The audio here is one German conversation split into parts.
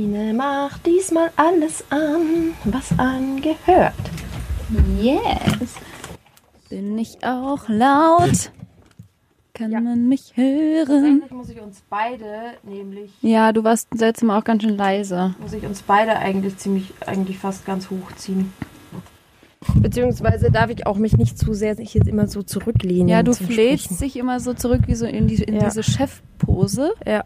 Tine macht diesmal alles an, was angehört. Yes. Bin ich auch laut? Kann Ja. man mich hören? Eigentlich muss ich uns beide, nämlich, Ja, du warst letztes Mal auch ganz schön leise. muss ich uns beide eigentlich ziemlich, eigentlich fast ganz hochziehen. Beziehungsweise darf ich auch mich nicht zu sehr sich jetzt immer so zurücklehnen. Ja, du Sprechen. dich immer so zurück wie so in, die, in Ja. diese Chefpose. Ja.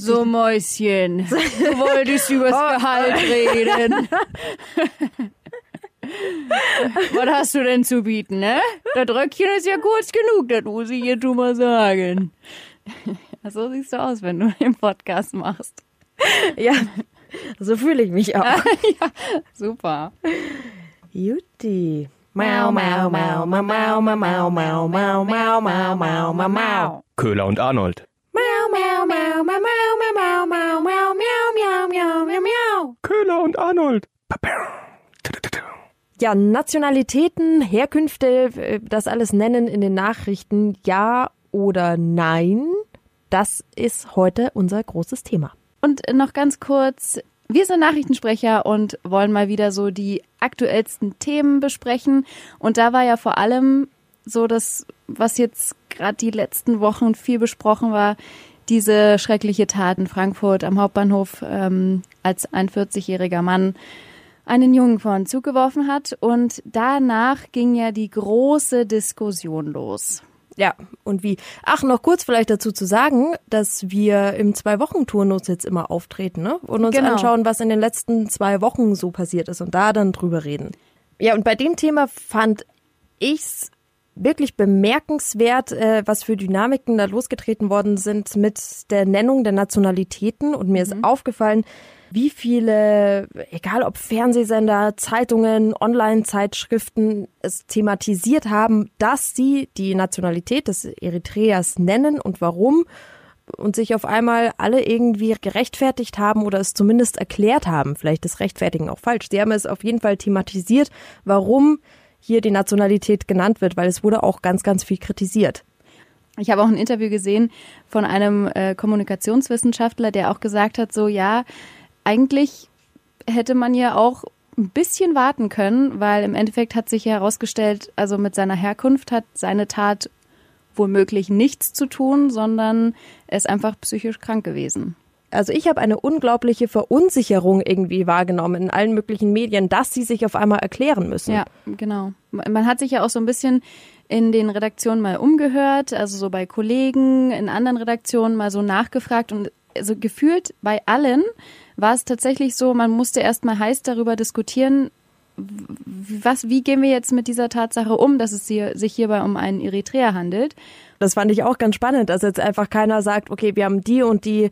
Fühlt So, Mäuschen, du wolltest übers Oh. Gehalt reden. Was hast du denn zu bieten, ne? Das Röckchen ist ja kurz genug, das muss ich dir schon mal sagen. So siehst du aus, wenn du den Podcast machst. ja, so fühle ich mich auch. Super. Jutti. Mau, mau, mau, mau, mau, mau, mau, mau, mau, mau, mau, mau, mau, mau. Köhler und Arnold. Mau, mau, mau, mau, mau, mau, miau, miau, miau, miau. Köhler und Arnold. Ja, Nationalitäten, Herkünfte, äh, das alles nennen in den Nachrichten, ja oder nein, das ist heute unser großes Thema. Und noch ganz kurz, wir sind Nachrichtensprecher und wollen mal wieder so die aktuellsten Themen besprechen. Und da war ja vor allem so das, was jetzt gerade die letzten Wochen viel besprochen war, diese schreckliche Tat in Frankfurt am Hauptbahnhof, ähm, als ein 40-jähriger Mann einen Jungen vor den Zug geworfen hat. Und danach ging ja die große Diskussion los. Ja, und wie? Ach, noch kurz vielleicht dazu zu sagen, dass wir im Zwei-Wochen-Turnus jetzt immer auftreten ne? und uns Genau. anschauen, was in den letzten zwei Wochen so passiert ist und da dann drüber reden. Ja, und bei dem Thema fand ich's wirklich bemerkenswert, äh, was für Dynamiken da losgetreten worden sind mit der Nennung der Nationalitäten. Und mir ist aufgefallen, wie viele, egal ob Fernsehsender, Zeitungen, Online-Zeitschriften es thematisiert haben, dass sie die Nationalität des Eritreers nennen und warum und sich auf einmal alle irgendwie gerechtfertigt haben oder es zumindest erklärt haben. Vielleicht ist Rechtfertigen auch falsch. Sie haben es auf jeden Fall thematisiert, warum hier die Nationalität genannt wird, weil es wurde auch ganz, ganz viel kritisiert. Ich habe auch ein Interview gesehen von einem äh, Kommunikationswissenschaftler, der auch gesagt hat, so ja, eigentlich hätte man ja auch ein bisschen warten können, weil im Endeffekt hat sich herausgestellt, also mit seiner Herkunft hat seine Tat womöglich nichts zu tun, sondern er ist einfach psychisch krank gewesen. Also ich habe eine unglaubliche Verunsicherung irgendwie wahrgenommen in allen möglichen Medien, dass sie sich auf einmal erklären müssen. Ja, genau. Man hat sich ja auch so ein bisschen in den Redaktionen mal umgehört, also so bei Kollegen, in anderen Redaktionen mal so nachgefragt und also gefühlt bei allen war es tatsächlich so, man musste erst mal heiß darüber diskutieren, was, wie gehen wir jetzt mit dieser Tatsache um, dass es hier, sich hierbei um einen Eritreer handelt. Das fand ich auch ganz spannend, dass jetzt einfach keiner sagt, okay, wir haben die und die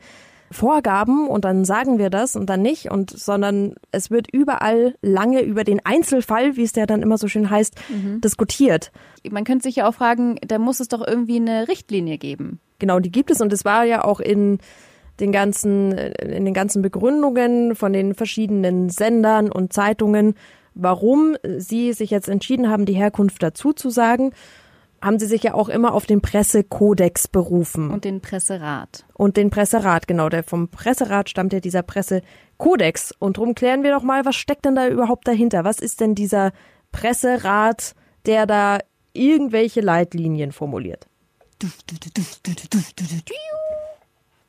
Vorgaben und dann sagen wir das und dann nicht und sondern es wird überall lange über den Einzelfall, wie es ja dann immer so schön heißt, diskutiert. Man könnte sich ja auch fragen, da muss es doch irgendwie eine Richtlinie geben. Genau, die gibt es und es war ja auch in den ganzen in den ganzen Begründungen von den verschiedenen Sendern und Zeitungen, warum sie sich jetzt entschieden haben, die Herkunft dazu zu sagen, haben sie sich ja auch immer auf den Pressekodex berufen. Und den Presserat. und den Presserat, genau, der vom Presserat stammt ja dieser Pressekodex. Und drum klären wir doch mal, was steckt denn da überhaupt dahinter? Was ist denn dieser Presserat, der da irgendwelche Leitlinien formuliert?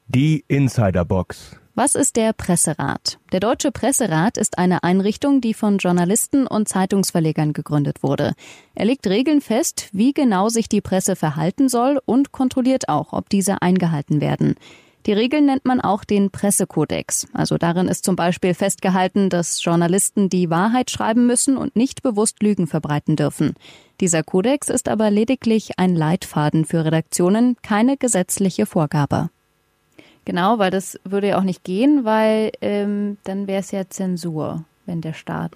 Die Insiderbox. Was ist der Presserat? Der Deutsche Presserat ist eine Einrichtung, die von Journalisten und Zeitungsverlegern gegründet wurde. Er legt Regeln fest, wie genau sich die Presse verhalten soll und kontrolliert auch, ob diese eingehalten werden. Die Regeln nennt man auch den Pressekodex. Also darin ist zum Beispiel festgehalten, dass Journalisten die Wahrheit schreiben müssen und nicht bewusst Lügen verbreiten dürfen. Dieser Kodex ist aber lediglich ein Leitfaden für Redaktionen, keine gesetzliche Vorgabe. Genau, weil das würde ja auch nicht gehen, weil ähm, dann wäre es ja Zensur, wenn der Staat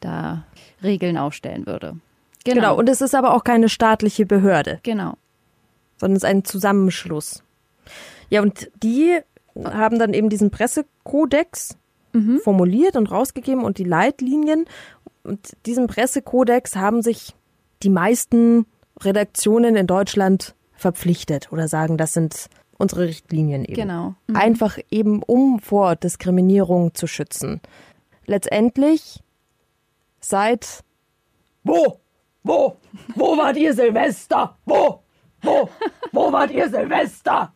da Regeln aufstellen würde. Genau. Genau. Und es ist aber auch keine staatliche Behörde, genau. sondern es ist ein Zusammenschluss. Ja, und die haben dann eben diesen Pressekodex formuliert und rausgegeben und die Leitlinien. Und diesem Pressekodex haben sich die meisten Redaktionen in Deutschland verpflichtet oder sagen, das sind unsere Richtlinien eben. Genau. Mhm. Einfach eben, um vor Diskriminierung zu schützen. Letztendlich seit wo? Wo? Wo wart ihr Silvester? Wo? Wo? Wo wart ihr Silvester?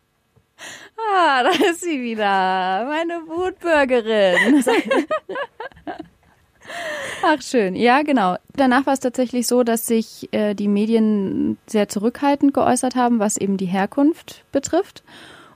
Ah, da ist sie wieder, meine Wutbürgerin. Ach schön, ja genau. Danach war es tatsächlich so, dass sich äh, die Medien sehr zurückhaltend geäußert haben, was eben die Herkunft betrifft.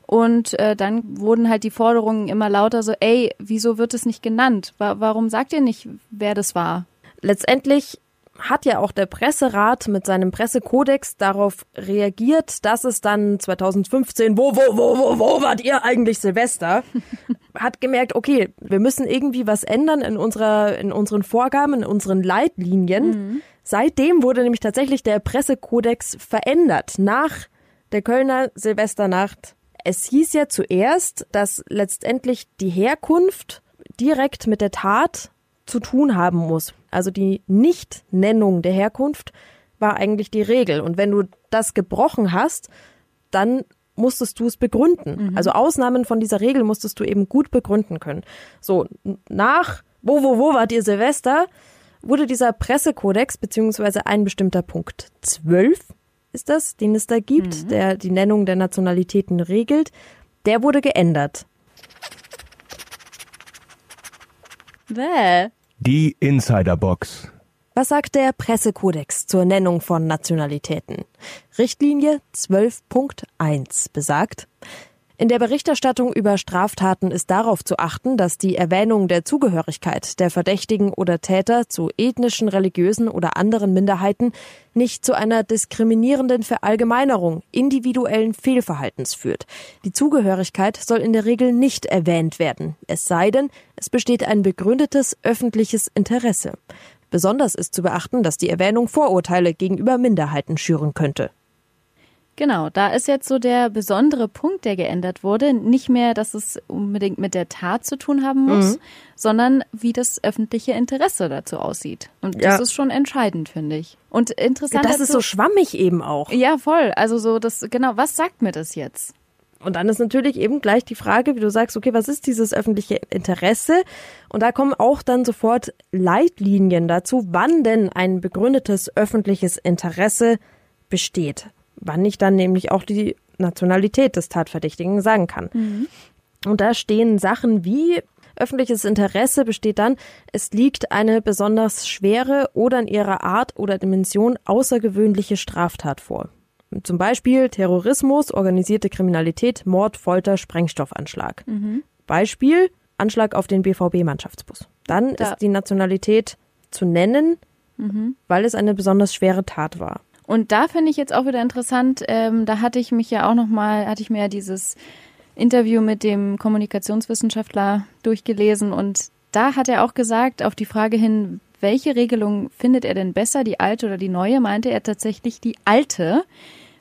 Und äh, dann wurden halt die Forderungen immer lauter so, ey, wieso wird es nicht genannt? Wa warum sagt ihr nicht, wer das war? Letztendlich hat ja auch der Presserat mit seinem Pressekodex darauf reagiert, dass es dann 2015, wo, wo, wo, wo, wo wart ihr eigentlich Silvester? hat gemerkt, okay, wir müssen irgendwie was ändern in unserer, in unseren Vorgaben, in unseren Leitlinien. Mhm. Seitdem wurde nämlich tatsächlich der Pressekodex verändert nach der Kölner Silvesternacht. Es hieß ja zuerst, dass letztendlich die Herkunft direkt mit der Tat zu tun haben muss. Also die Nichtnennung der Herkunft war eigentlich die Regel. Und wenn du das gebrochen hast, dann musstest du es begründen. Mhm. Also Ausnahmen von dieser Regel musstest du eben gut begründen können. So, nach wo, wo, wo wart ihr Silvester, wurde dieser Pressekodex beziehungsweise ein bestimmter Punkt 12 ist das, den es da gibt, mhm. der die Nennung der Nationalitäten regelt, der wurde geändert. Bäh. Die Insiderbox. Was sagt der Pressekodex zur Nennung von Nationalitäten? Richtlinie 12.1 besagt, in der Berichterstattung über Straftaten ist darauf zu achten, dass die Erwähnung der Zugehörigkeit der Verdächtigen oder Täter zu ethnischen, religiösen oder anderen Minderheiten nicht zu einer diskriminierenden Verallgemeinerung individuellen Fehlverhaltens führt. Die Zugehörigkeit soll in der Regel nicht erwähnt werden, es sei denn, es besteht ein begründetes öffentliches Interesse. Besonders ist zu beachten, dass die Erwähnung Vorurteile gegenüber Minderheiten schüren könnte. Genau, da ist jetzt so der besondere Punkt, der geändert wurde. Nicht mehr, dass es unbedingt mit der Tat zu tun haben muss, mhm. sondern wie das öffentliche Interesse dazu aussieht. Und das ja. ist schon entscheidend, finde ich. Und interessant. Ja, das ist so schwammig eben auch. Ja, voll. Also so das, genau, was sagt mir das jetzt? Und dann ist natürlich eben gleich die Frage, wie du sagst, okay, was ist dieses öffentliche Interesse? Und da kommen auch dann sofort Leitlinien dazu, wann denn ein begründetes öffentliches Interesse besteht wann ich dann nämlich auch die Nationalität des Tatverdächtigen sagen kann. Mhm. Und da stehen Sachen wie öffentliches Interesse besteht dann, es liegt eine besonders schwere oder in ihrer Art oder Dimension außergewöhnliche Straftat vor. Zum Beispiel Terrorismus, organisierte Kriminalität, Mord, Folter, Sprengstoffanschlag. Mhm. Beispiel Anschlag auf den BVB-Mannschaftsbus. Dann da. ist die Nationalität zu nennen, mhm. weil es eine besonders schwere Tat war. Und da finde ich jetzt auch wieder interessant, ähm, da hatte ich mich ja auch nochmal, hatte ich mir ja dieses Interview mit dem Kommunikationswissenschaftler durchgelesen und da hat er auch gesagt, auf die Frage hin, welche Regelung findet er denn besser, die alte oder die neue, meinte er tatsächlich die alte,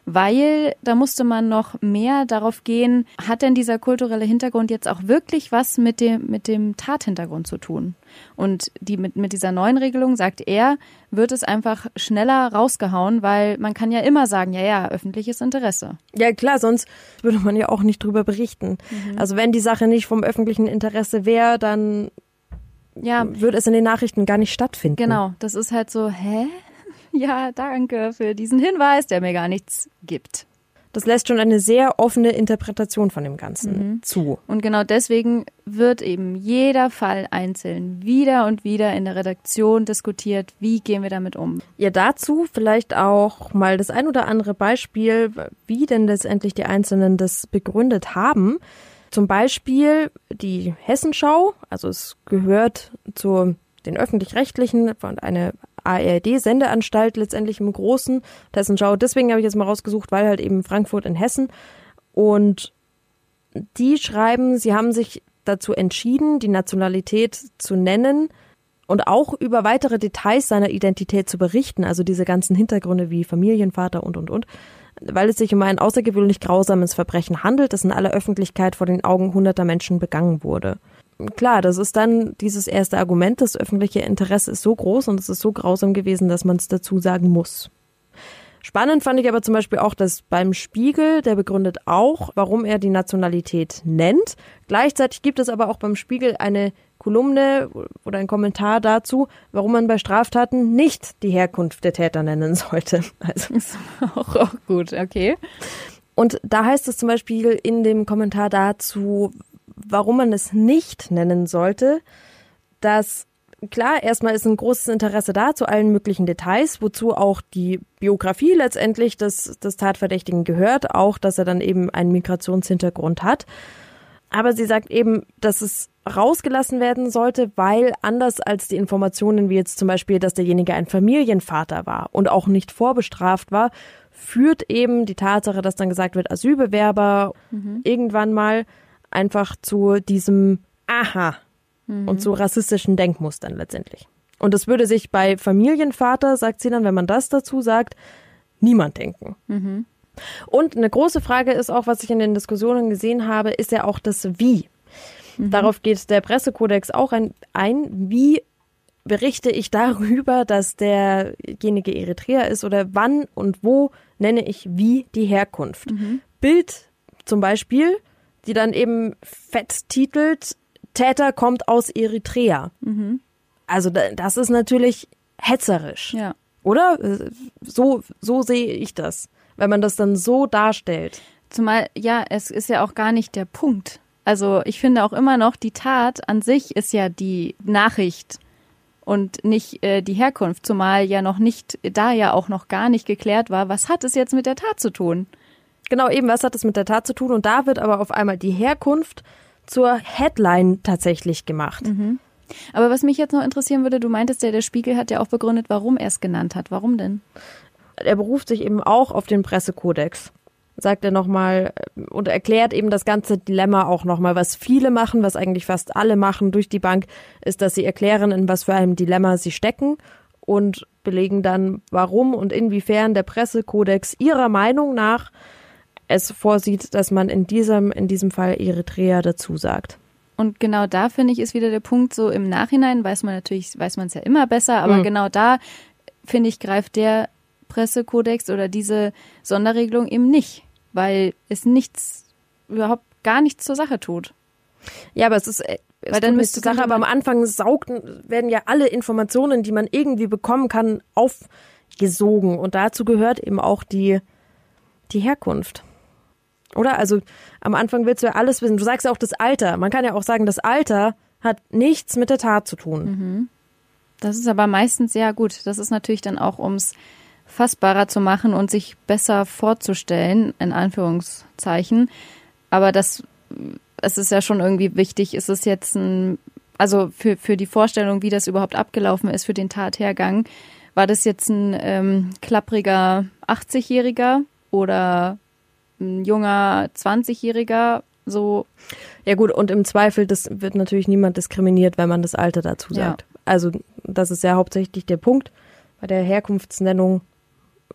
weil da musste man noch mehr darauf gehen, hat denn dieser kulturelle Hintergrund jetzt auch wirklich was mit dem, mit dem Tathintergrund zu tun? Und die, mit, mit dieser neuen Regelung, sagt er, wird es einfach schneller rausgehauen, weil man kann ja immer sagen, ja, ja, öffentliches Interesse. Ja, klar, sonst würde man ja auch nicht drüber berichten. Mhm. Also wenn die Sache nicht vom öffentlichen Interesse wäre, dann ja. würde es in den Nachrichten gar nicht stattfinden. Genau, das ist halt so, hä? Ja, danke für diesen Hinweis, der mir gar nichts gibt. Das lässt schon eine sehr offene Interpretation von dem Ganzen mhm. zu. Und genau deswegen wird eben jeder Fall einzeln wieder und wieder in der Redaktion diskutiert, wie gehen wir damit um. Ja, dazu vielleicht auch mal das ein oder andere Beispiel, wie denn letztendlich die Einzelnen das begründet haben. Zum Beispiel die Hessenschau, also es gehört zu den öffentlich-rechtlichen von eine ARD-Sendeanstalt letztendlich im Großen Hessenschau. Deswegen habe ich jetzt mal rausgesucht, weil halt eben Frankfurt in Hessen. Und die schreiben, sie haben sich dazu entschieden, die Nationalität zu nennen und auch über weitere Details seiner Identität zu berichten, also diese ganzen Hintergründe wie Familienvater und, und, und, weil es sich um ein außergewöhnlich grausames Verbrechen handelt, das in aller Öffentlichkeit vor den Augen hunderter Menschen begangen wurde klar, das ist dann dieses erste Argument, das öffentliche Interesse ist so groß und es ist so grausam gewesen, dass man es dazu sagen muss. Spannend fand ich aber zum Beispiel auch, dass beim Spiegel, der begründet auch, warum er die Nationalität nennt. Gleichzeitig gibt es aber auch beim Spiegel eine Kolumne oder ein Kommentar dazu, warum man bei Straftaten nicht die Herkunft der Täter nennen sollte. Also ist auch, auch gut, okay. Und da heißt es zum Beispiel in dem Kommentar dazu, warum man es nicht nennen sollte, dass klar, erstmal ist ein großes Interesse da zu allen möglichen Details, wozu auch die Biografie letztendlich des, des Tatverdächtigen gehört, auch dass er dann eben einen Migrationshintergrund hat. Aber sie sagt eben, dass es rausgelassen werden sollte, weil anders als die Informationen wie jetzt zum Beispiel, dass derjenige ein Familienvater war und auch nicht vorbestraft war, führt eben die Tatsache, dass dann gesagt wird, Asylbewerber mhm. irgendwann mal einfach zu diesem Aha mhm. und zu rassistischen Denkmustern letztendlich. Und das würde sich bei Familienvater, sagt sie dann, wenn man das dazu sagt, niemand denken. Mhm. Und eine große Frage ist auch, was ich in den Diskussionen gesehen habe, ist ja auch das Wie. Mhm. Darauf geht der Pressekodex auch ein, ein. Wie berichte ich darüber, dass derjenige Eritreer ist oder wann und wo nenne ich wie die Herkunft? Mhm. Bild zum Beispiel, die dann eben fett titelt, Täter kommt aus Eritrea. Mhm. Also das ist natürlich hetzerisch. Ja. Oder? So, so sehe ich das, wenn man das dann so darstellt. Zumal, ja, es ist ja auch gar nicht der Punkt. Also ich finde auch immer noch, die Tat an sich ist ja die Nachricht und nicht äh, die Herkunft, zumal ja noch nicht, da ja auch noch gar nicht geklärt war, was hat es jetzt mit der Tat zu tun? Genau, eben, was hat es mit der Tat zu tun? Und da wird aber auf einmal die Herkunft zur Headline tatsächlich gemacht. Mhm. Aber was mich jetzt noch interessieren würde, du meintest ja, der Spiegel hat ja auch begründet, warum er es genannt hat. Warum denn? Er beruft sich eben auch auf den Pressekodex sagt er nochmal und erklärt eben das ganze Dilemma auch nochmal. Was viele machen, was eigentlich fast alle machen durch die Bank, ist, dass sie erklären, in was für einem Dilemma sie stecken und belegen dann, warum und inwiefern der Pressekodex ihrer Meinung nach es vorsieht, dass man in diesem, in diesem Fall Eritrea dazu sagt. Und genau da finde ich ist wieder der Punkt, so im Nachhinein weiß man natürlich, weiß man es ja immer besser, aber mhm. genau da finde ich, greift der Pressekodex oder diese Sonderregelung eben nicht, weil es nichts, überhaupt gar nichts zur Sache tut. Ja, aber es ist, äh, es weil dann müsste Sache, aber am Anfang saugt, werden ja alle Informationen, die man irgendwie bekommen kann, aufgesogen. Und dazu gehört eben auch die, die Herkunft. Oder? Also am Anfang willst du ja alles wissen. Du sagst ja auch das Alter. Man kann ja auch sagen, das Alter hat nichts mit der Tat zu tun. Mhm. Das ist aber meistens ja gut. Das ist natürlich dann auch, ums fassbarer zu machen und sich besser vorzustellen, in Anführungszeichen. Aber das, es ist ja schon irgendwie wichtig, ist es jetzt ein, also für, für die Vorstellung, wie das überhaupt abgelaufen ist, für den Tathergang, war das jetzt ein ähm, klappriger 80-Jähriger oder ein junger 20-Jähriger so. Ja gut, und im Zweifel, das wird natürlich niemand diskriminiert, wenn man das Alter dazu sagt. Ja. Also das ist ja hauptsächlich der Punkt. Bei der Herkunftsnennung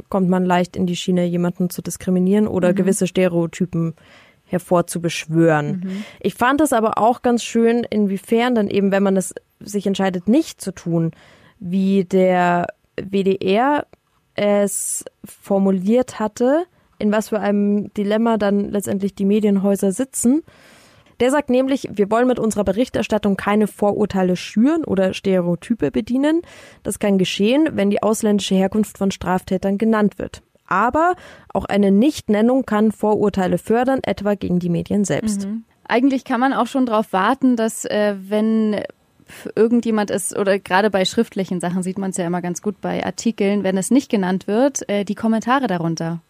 kommt man leicht in die Schiene, jemanden zu diskriminieren oder mhm. gewisse Stereotypen hervorzubeschwören. Mhm. Ich fand es aber auch ganz schön, inwiefern dann eben, wenn man es sich entscheidet, nicht zu tun, wie der WDR es formuliert hatte, in was für einem Dilemma dann letztendlich die Medienhäuser sitzen. Der sagt nämlich, wir wollen mit unserer Berichterstattung keine Vorurteile schüren oder Stereotype bedienen. Das kann geschehen, wenn die ausländische Herkunft von Straftätern genannt wird. Aber auch eine Nichtnennung kann Vorurteile fördern, etwa gegen die Medien selbst. Mhm. Eigentlich kann man auch schon darauf warten, dass äh, wenn irgendjemand ist, oder gerade bei schriftlichen Sachen sieht man es ja immer ganz gut bei Artikeln, wenn es nicht genannt wird, äh, die Kommentare darunter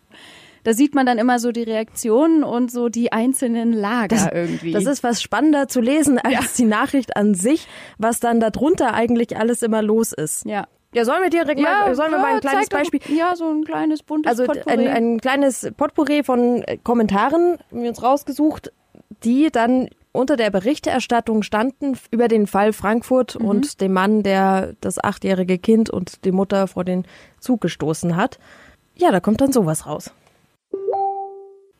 da sieht man dann immer so die Reaktionen und so die einzelnen Lager das, irgendwie. Das ist was spannender zu lesen als ja. die Nachricht an sich, was dann darunter eigentlich alles immer los ist. Ja. Ja, sollen wir dir ja, sollen wir mal ein kleines Beispiel? Ja, so ein kleines buntes also Potpourri. ein, ein kleines Potpourri von Kommentaren haben wir uns rausgesucht, die dann unter der Berichterstattung standen über den Fall Frankfurt mhm. und dem Mann, der das achtjährige Kind und die Mutter vor den Zug gestoßen hat. Ja, da kommt dann sowas raus.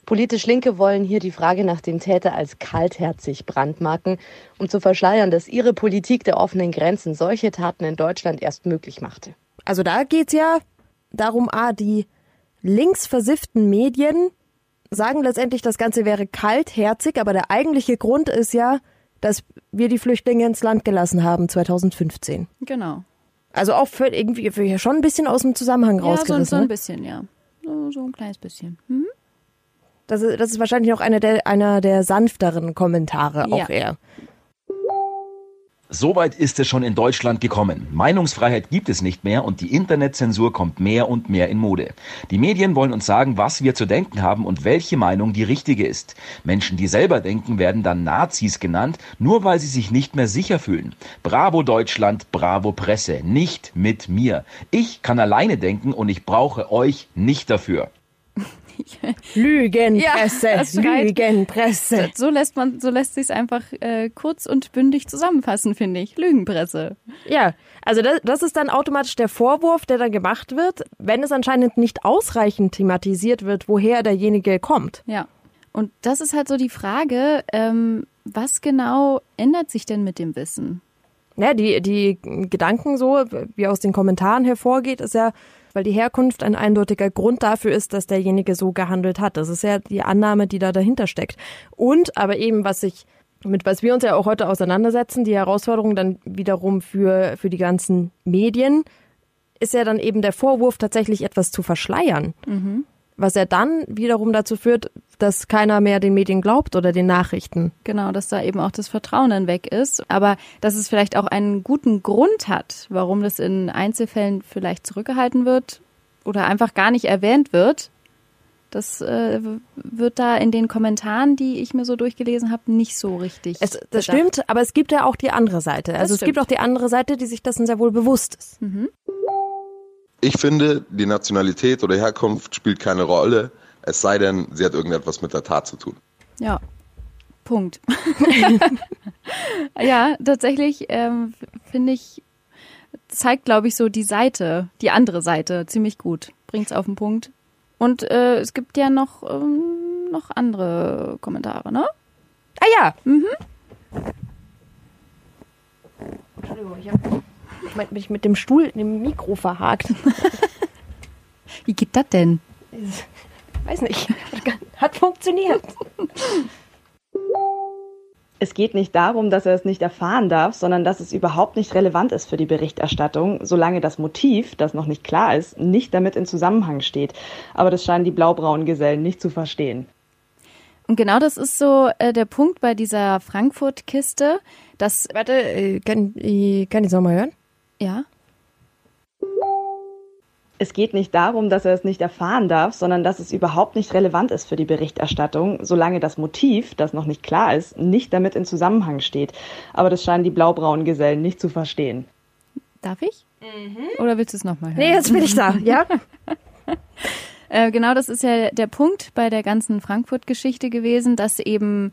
Politisch Linke wollen hier die Frage nach dem Täter als kaltherzig brandmarken, um zu verschleiern, dass ihre Politik der offenen Grenzen solche Taten in Deutschland erst möglich machte. Also da geht's ja darum, ah, die linksversifften Medien sagen letztendlich, das Ganze wäre kaltherzig, aber der eigentliche Grund ist ja, dass wir die Flüchtlinge ins Land gelassen haben 2015. Genau. Also auch für irgendwie für schon ein bisschen aus dem Zusammenhang Ja, rausgerissen. so, so ein ne? bisschen, ja. So, so ein kleines bisschen. Mhm. Das, ist, das ist wahrscheinlich auch einer der, einer der sanfteren Kommentare Ja. auch eher. Soweit ist es schon in Deutschland gekommen. Meinungsfreiheit gibt es nicht mehr und die Internetzensur kommt mehr und mehr in Mode. Die Medien wollen uns sagen, was wir zu denken haben und welche Meinung die richtige ist. Menschen, die selber denken, werden dann Nazis genannt, nur weil sie sich nicht mehr sicher fühlen. Bravo Deutschland, bravo Presse, nicht mit mir. Ich kann alleine denken und ich brauche euch nicht dafür. Lügenpresse, Ja. Lügenpresse. So lässt man, so lässt sich einfach äh, kurz und bündig zusammenfassen, finde ich. Lügenpresse. Ja, also das, das ist dann automatisch der Vorwurf, der dann gemacht wird, wenn es anscheinend nicht ausreichend thematisiert wird, woher derjenige kommt. Ja. Und das ist halt so die Frage, ähm, was genau ändert sich denn mit dem Wissen? Ja, die, die Gedanken so, wie aus den Kommentaren hervorgeht, ist ja, weil die Herkunft ein eindeutiger Grund dafür ist, dass derjenige so gehandelt hat. Das ist ja die Annahme, die da dahinter steckt. Und aber eben, was sich, mit was wir uns ja auch heute auseinandersetzen, die Herausforderung dann wiederum für, für die ganzen Medien, ist ja dann eben der Vorwurf, tatsächlich etwas zu verschleiern. Was ja dann wiederum dazu führt, dass keiner mehr den Medien glaubt oder den Nachrichten. Genau, dass da eben auch das Vertrauen dann weg ist. Aber dass es vielleicht auch einen guten Grund hat, warum das in Einzelfällen vielleicht zurückgehalten wird oder einfach gar nicht erwähnt wird. Das äh, wird da in den Kommentaren, die ich mir so durchgelesen habe, nicht so richtig. Es, das bedacht. stimmt, aber es gibt ja auch die andere Seite. Also es stimmt. gibt auch die andere Seite, die sich dessen sehr wohl bewusst ist. Ich finde, die Nationalität oder Herkunft spielt keine Rolle, es sei denn, sie hat irgendetwas mit der Tat zu tun. Ja, Punkt. ja, tatsächlich ähm, finde ich, zeigt, glaube ich, so die Seite, die andere Seite ziemlich gut. Bringt's auf den Punkt. Und äh, es gibt ja noch, ähm, noch andere Kommentare, ne? Ah ja. Mhm. Entschuldigung, ich habe mich mit dem Stuhl in dem Mikro verhakt. Wie geht das denn? Weiß nicht. Hat funktioniert. Es geht nicht darum, dass er es nicht erfahren darf, sondern dass es überhaupt nicht relevant ist für die Berichterstattung, solange das Motiv, das noch nicht klar ist, nicht damit in Zusammenhang steht. Aber das scheinen die blaubraunen Gesellen nicht zu verstehen. Und genau das ist so äh, der Punkt bei dieser Frankfurt-Kiste, dass, Warte, äh, kann, äh, kann ich es nochmal hören? Ja, Es geht nicht darum, dass er es nicht erfahren darf, sondern dass es überhaupt nicht relevant ist für die Berichterstattung, solange das Motiv, das noch nicht klar ist, nicht damit in Zusammenhang steht. Aber das scheinen die blaubraunen Gesellen nicht zu verstehen. darf ich? Oder willst du es nochmal hören? Nee, jetzt bin ich da, ja? Äh, genau, das ist ja der Punkt bei der ganzen Frankfurt-Geschichte gewesen, dass eben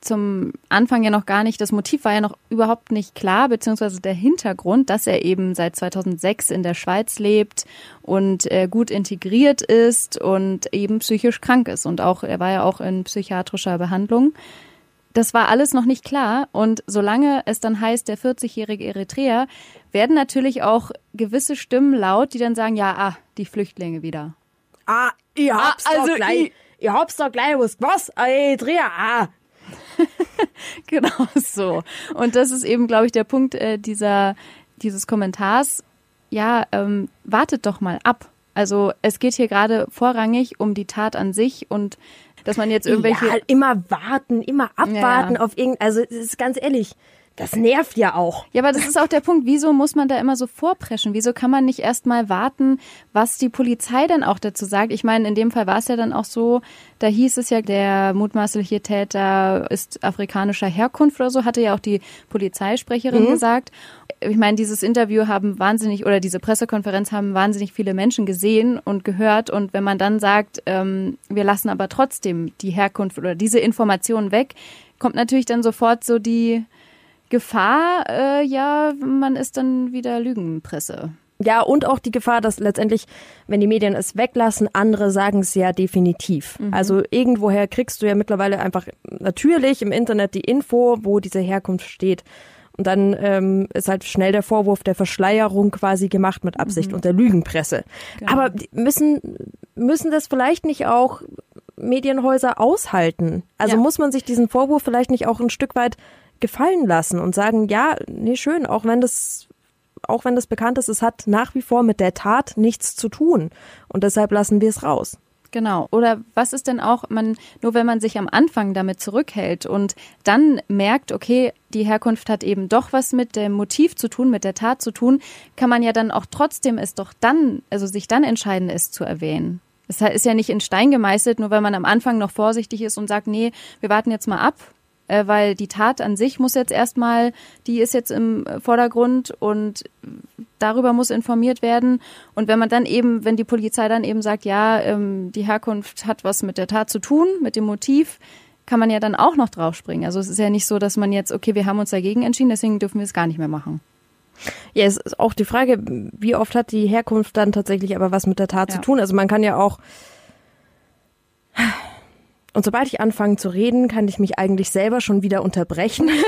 zum Anfang ja noch gar nicht, das Motiv war ja noch überhaupt nicht klar, beziehungsweise der Hintergrund, dass er eben seit 2006 in der Schweiz lebt und äh, gut integriert ist und eben psychisch krank ist. Und auch, er war ja auch in psychiatrischer Behandlung. Das war alles noch nicht klar. Und solange es dann heißt, der 40-jährige Eritreer, werden natürlich auch gewisse Stimmen laut, die dann sagen, ja, ah, die Flüchtlinge wieder. Ah, ihr habt's Ah, also doch gleich. ich- Ihr habt's doch gleich was. Was? Ey, Dreher, ah. Genau so. Und das ist eben, glaube ich, der Punkt äh, dieser, dieses Kommentars. Ja, ähm, wartet doch mal ab. Also es geht hier gerade vorrangig um die Tat an sich und dass man jetzt irgendwelche. Ja, immer warten, immer abwarten Ja. auf irgend, also es ist ganz ehrlich, das nervt ja auch. Ja, aber das ist auch der Punkt. Wieso muss man da immer so vorpreschen? Wieso kann man nicht erst mal warten, was die Polizei dann auch dazu sagt? Ich meine, in dem Fall war es ja dann auch so, da hieß es ja, der mutmaßliche Täter ist afrikanischer Herkunft oder so, hatte ja auch die Polizeisprecherin gesagt. Ich meine, dieses Interview haben wahnsinnig, oder diese Pressekonferenz haben wahnsinnig viele Menschen gesehen und gehört. Und wenn man dann sagt, ähm, wir lassen aber trotzdem die Herkunft oder diese Informationen weg, kommt natürlich dann sofort so die Gefahr, äh, ja, man ist dann wieder Lügenpresse. Ja, und auch die Gefahr, dass letztendlich, wenn die Medien es weglassen, andere sagen es ja definitiv. Also irgendwoher kriegst du ja mittlerweile einfach natürlich im Internet die Info, wo diese Herkunft steht. Und dann ähm, ist halt schnell der Vorwurf der Verschleierung quasi gemacht mit Absicht mhm. und der Lügenpresse. Genau. Aber müssen, müssen das vielleicht nicht auch Medienhäuser aushalten? Also ja. muss man sich diesen Vorwurf vielleicht nicht auch ein Stück weit gefallen lassen und sagen, ja, nee, schön, auch wenn das auch wenn das bekannt ist, es hat nach wie vor mit der Tat nichts zu tun und deshalb lassen wir es raus. Genau. Oder was ist denn auch, man, nur wenn man sich am Anfang damit zurückhält und dann merkt, okay, die Herkunft hat eben doch was mit dem Motiv zu tun, mit der Tat zu tun, kann man ja dann auch trotzdem es doch dann, also sich dann entscheiden, es zu erwähnen. Es ist ja nicht in Stein gemeißelt, nur weil man am Anfang noch vorsichtig ist und sagt, nee, wir warten jetzt mal ab, äh, weil die Tat an sich muss jetzt erstmal, die ist jetzt im Vordergrund und darüber muss informiert werden. Und wenn man dann eben, wenn die Polizei dann eben sagt, ja, ähm, die Herkunft hat was mit der Tat zu tun, mit dem Motiv, kann man ja dann auch noch draufspringen. Also es ist ja nicht so, dass man jetzt, okay, wir haben uns dagegen entschieden, deswegen dürfen wir es gar nicht mehr machen. Ja, es ist auch die Frage, wie oft hat die Herkunft dann tatsächlich aber was mit der Tat ja. zu tun? Also man kann ja auch und sobald ich anfange zu reden, kann ich mich eigentlich selber schon wieder unterbrechen.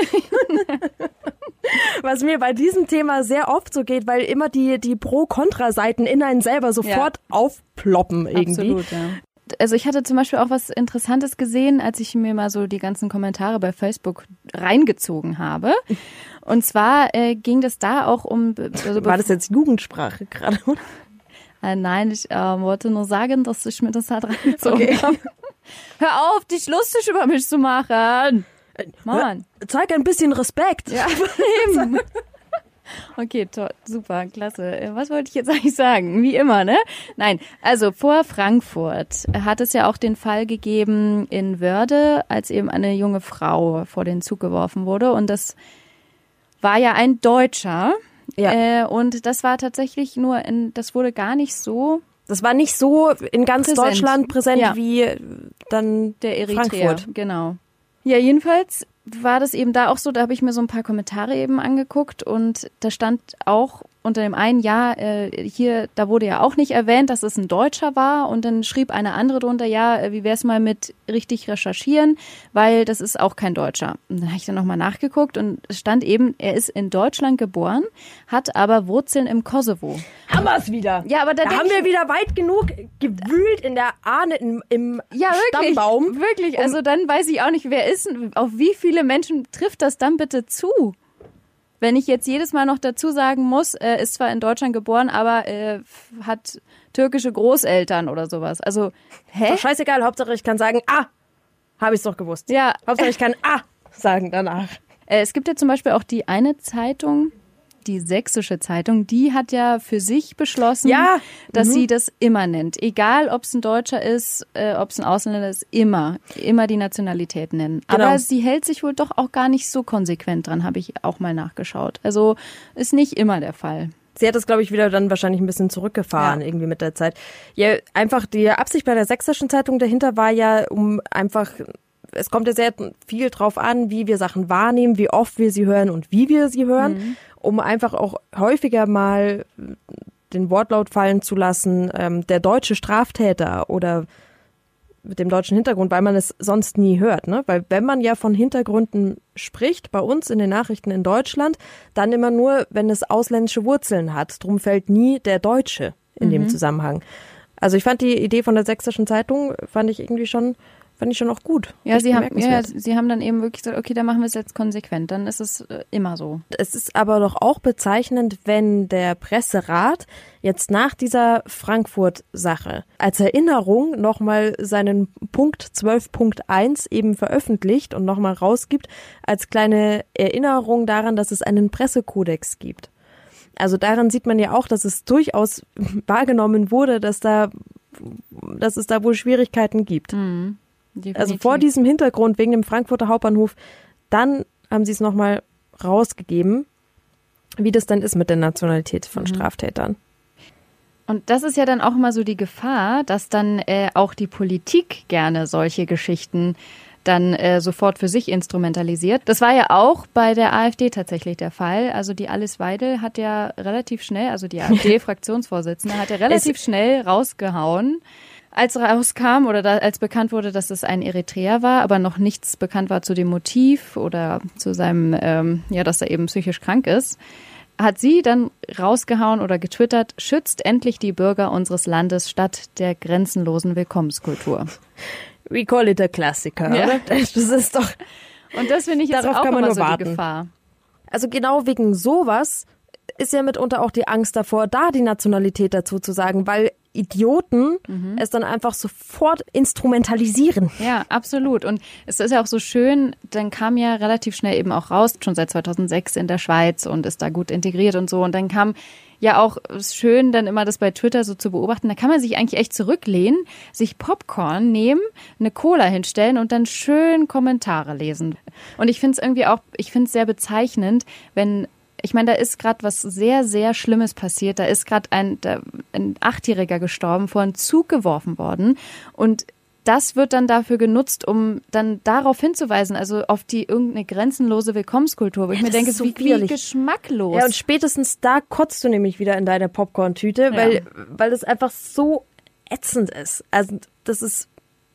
Was mir bei diesem Thema sehr oft so geht, weil immer die, die Pro-Kontra-Seiten in einen selber sofort ja. aufploppen irgendwie. Absolut, ja. Also ich hatte zum Beispiel auch was Interessantes gesehen, als ich mir mal so die ganzen Kommentare bei Facebook reingezogen habe. Und zwar äh, ging das da auch um. Also War das jetzt Jugendsprache gerade? Äh, nein, ich äh, wollte nur sagen, dass ich mir das halt reingezogen okay. habe. Hör auf, dich lustig über mich zu machen. Mann. Zeig ein bisschen Respekt. Ja, eben. Okay, toll, super, klasse. Äh, was wollte ich jetzt eigentlich sagen? Wie immer, ne? Nein, also vor Frankfurt hat es ja auch den Fall gegeben in Wörde, als eben eine junge Frau vor den Zug geworfen wurde. Und das war ja ein Deutscher. Ja. Äh, und das war tatsächlich nur in, das wurde gar nicht so das war nicht so in ganz präsent. Deutschland präsent ja. wie dann der Eritrea. Frankfurt. Genau. Ja, jedenfalls war das eben da auch so, da habe ich mir so ein paar Kommentare eben angeguckt und da stand auch unter dem einen ja, äh, hier, da wurde ja auch nicht erwähnt, dass es ein Deutscher war und dann schrieb eine andere drunter, ja, äh, wie wär's mal mit richtig recherchieren, weil das ist auch kein Deutscher. Und dann habe ich dann nochmal nachgeguckt und es stand eben, er ist in Deutschland geboren, hat aber Wurzeln im Kosovo. Haben wir's wieder. Ja, aber da, da haben wir wieder weit genug gewühlt in der Ahne im, im ja, wirklich, Stammbaum. Wirklich, also dann weiß ich auch nicht, wer ist, auf wie viele Menschen trifft das dann bitte zu? Wenn ich jetzt jedes Mal noch dazu sagen muss, äh, ist zwar in Deutschland geboren, aber äh, hat türkische Großeltern oder sowas. Also, hä? Doch scheißegal, Hauptsache ich kann sagen, ah, habe ich doch gewusst. Ja. Hauptsache ich kann ah sagen danach. Äh, es gibt ja zum Beispiel auch die eine Zeitung, die sächsische Zeitung, die hat ja für sich beschlossen, ja. dass mhm. sie das immer nennt. Egal, ob es ein Deutscher ist, äh, ob es ein Ausländer ist, immer, immer die Nationalität nennen. Genau. Aber sie hält sich wohl doch auch gar nicht so konsequent dran, habe ich auch mal nachgeschaut. Also ist nicht immer der Fall. Sie hat das, glaube ich, wieder dann wahrscheinlich ein bisschen zurückgefahren, ja. irgendwie mit der Zeit. Ja, einfach die Absicht bei der sächsischen Zeitung dahinter war ja, um einfach es kommt ja sehr viel drauf an, wie wir Sachen wahrnehmen, wie oft wir sie hören und wie wir sie hören. Mhm um einfach auch häufiger mal den Wortlaut fallen zu lassen, ähm, der deutsche Straftäter oder mit dem deutschen Hintergrund, weil man es sonst nie hört. Ne? Weil wenn man ja von Hintergründen spricht, bei uns in den Nachrichten in Deutschland, dann immer nur, wenn es ausländische Wurzeln hat. Drum fällt nie der Deutsche in mhm. dem Zusammenhang. Also ich fand die Idee von der Sächsischen Zeitung, fand ich irgendwie schon fand ich schon auch gut. Ja, sie haben, ja, sie haben dann eben wirklich gesagt, okay, dann machen wir es jetzt konsequent. Dann ist es äh, immer so. Es ist aber doch auch bezeichnend, wenn der Presserat jetzt nach dieser Frankfurt-Sache als Erinnerung nochmal seinen Punkt 12.1 eben veröffentlicht und nochmal rausgibt, als kleine Erinnerung daran, dass es einen Pressekodex gibt. Also daran sieht man ja auch, dass es durchaus wahrgenommen wurde, dass da dass es da wohl Schwierigkeiten gibt. Mhm. Definitiv. Also vor diesem Hintergrund wegen dem Frankfurter Hauptbahnhof, dann haben sie es nochmal rausgegeben, wie das dann ist mit der Nationalität von mhm. Straftätern. Und das ist ja dann auch immer so die Gefahr, dass dann äh, auch die Politik gerne solche Geschichten dann äh, sofort für sich instrumentalisiert. Das war ja auch bei der AfD tatsächlich der Fall. Also die Alice Weidel hat ja relativ schnell, also die AfD-Fraktionsvorsitzende, hat ja relativ schnell rausgehauen, als rauskam oder da, als bekannt wurde, dass es ein Eritreer war, aber noch nichts bekannt war zu dem Motiv oder zu seinem, ähm, ja, dass er eben psychisch krank ist, hat sie dann rausgehauen oder getwittert, schützt endlich die Bürger unseres Landes statt der grenzenlosen Willkommenskultur. We call it a Klassiker, Ja. oder? Das ist doch. Und das finde ich jetzt Darauf auch kann man immer nur so die warten. Gefahr. Also genau wegen sowas ist ja mitunter auch die Angst davor, da die Nationalität dazu zu sagen, weil Idioten Mhm. es dann einfach sofort instrumentalisieren. Ja, absolut. Und es ist ja auch so schön, dann kam ja relativ schnell eben auch raus, schon seit 2006 in der Schweiz und ist da gut integriert und so. Und dann kam ja auch schön, dann immer das bei Twitter so zu beobachten. Da kann man sich eigentlich echt zurücklehnen, sich Popcorn nehmen, eine Cola hinstellen und dann schön Kommentare lesen. Und ich finde es irgendwie auch, ich finde es sehr bezeichnend, wenn ich meine, da ist gerade was sehr, sehr Schlimmes passiert. Da ist gerade ein, ein Achtjähriger gestorben, vor einen Zug geworfen worden. Und das wird dann dafür genutzt, um dann darauf hinzuweisen, also auf die irgendeine grenzenlose Willkommenskultur, wo ich mir denke, ist so wie, wie geschmacklos. Ja, und spätestens da kotzt du nämlich wieder in deine Popcorn-Tüte, weil, weil das einfach so ätzend ist. Also das ist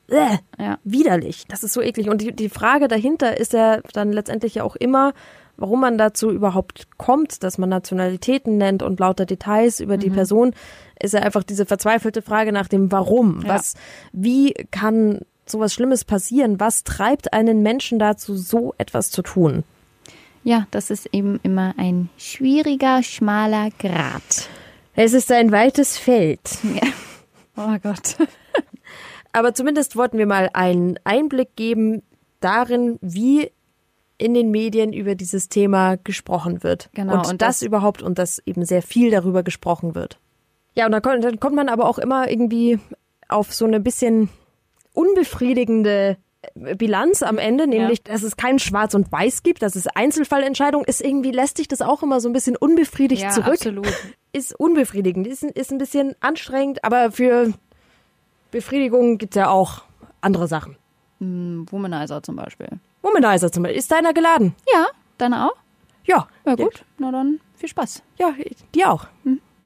äh, Ja. widerlich. Das ist so eklig. Und die, die Frage dahinter ist ja dann letztendlich ja auch immer, warum man dazu überhaupt kommt, dass man Nationalitäten nennt und lauter Details über Mhm. die Person, ist ja einfach diese verzweifelte Frage nach dem Warum. Ja. Was, wie kann sowas Schlimmes passieren? Was treibt einen Menschen dazu, so etwas zu tun? ja, das ist eben immer ein schwieriger, schmaler Grat. Es ist ein weites Feld. Oh Gott. Aber zumindest wollten wir mal einen Einblick geben darin, wie in den Medien über dieses Thema gesprochen wird. Genau, Und, und das, das- überhaupt und dass eben sehr viel darüber gesprochen wird. Ja, und dann kommt, dann kommt man aber auch immer irgendwie auf so eine bisschen unbefriedigende äh, Bilanz am Ende, nämlich, dass es kein Schwarz und Weiß gibt, dass es Einzelfallentscheidung ist. Irgendwie lässt sich das auch immer so ein bisschen unbefriedigt Ja, zurück. absolut. Ist unbefriedigend, ist, ein- ist ein bisschen anstrengend, aber für Befriedigung gibt's ja auch andere Sachen. Hm, Womanizer zum Beispiel. Womanizer zum Beispiel. Ist deiner geladen? Ja, deine auch? Ja. Ja gut, na dann viel Spaß. Ja, die auch. Hm.